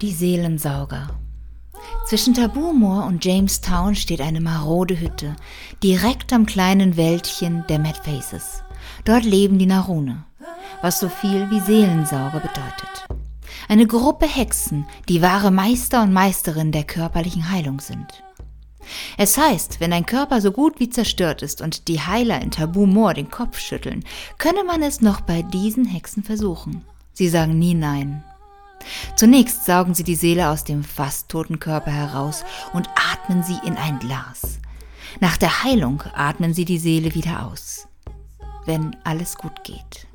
Die Seelensauger. Zwischen Tabumoor und Jamestown steht eine marode Hütte, direkt am kleinen Wäldchen der Mad Faces. Dort leben die Narune, was so viel wie Seelensauger bedeutet. Eine Gruppe Hexen, die wahre Meister und Meisterin der körperlichen Heilung sind. Es heißt, wenn ein Körper so gut wie zerstört ist und die Heiler in Tabu Moor den Kopf schütteln, könne man es noch bei diesen Hexen versuchen. Sie sagen nie nein. Zunächst saugen sie die Seele aus dem fast toten Körper heraus und atmen sie in ein Glas. Nach der Heilung atmen sie die Seele wieder aus, wenn alles gut geht.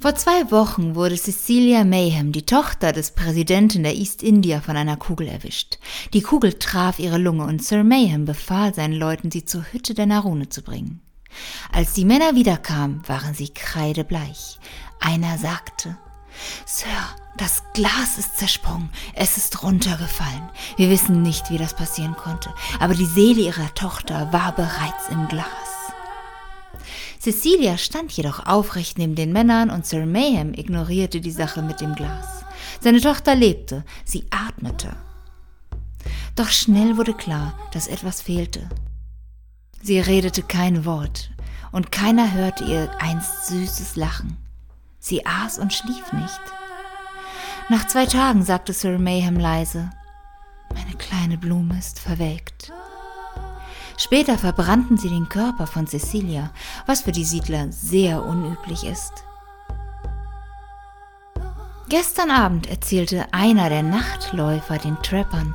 Vor zwei Wochen wurde Cecilia Mayhem, die Tochter des Präsidenten der East India, von einer Kugel erwischt. Die Kugel traf ihre Lunge und Sir Mayhem befahl seinen Leuten, sie zur Hütte der Narune zu bringen. Als die Männer wiederkamen, waren sie kreidebleich. Einer sagte, Sir, das Glas ist zersprungen, es ist runtergefallen. Wir wissen nicht, wie das passieren konnte, aber die Seele ihrer Tochter war bereits im Glas. Cecilia stand jedoch aufrecht neben den Männern und Sir Mayhem ignorierte die Sache mit dem Glas. Seine Tochter lebte, sie atmete. Doch schnell wurde klar, dass etwas fehlte. Sie redete kein Wort, und keiner hörte ihr einst süßes Lachen. Sie aß und schlief nicht. Nach zwei Tagen sagte Sir Mayhem leise, meine kleine Blume ist verwelkt. Später verbrannten sie den Körper von Cecilia, was für die Siedler sehr unüblich ist. Gestern Abend erzählte einer der Nachtläufer den Trappern,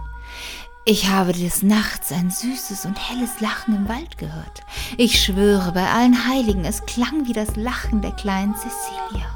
ich habe des Nachts ein süßes und helles Lachen im Wald gehört. Ich schwöre bei allen Heiligen, es klang wie das Lachen der kleinen Cecilia.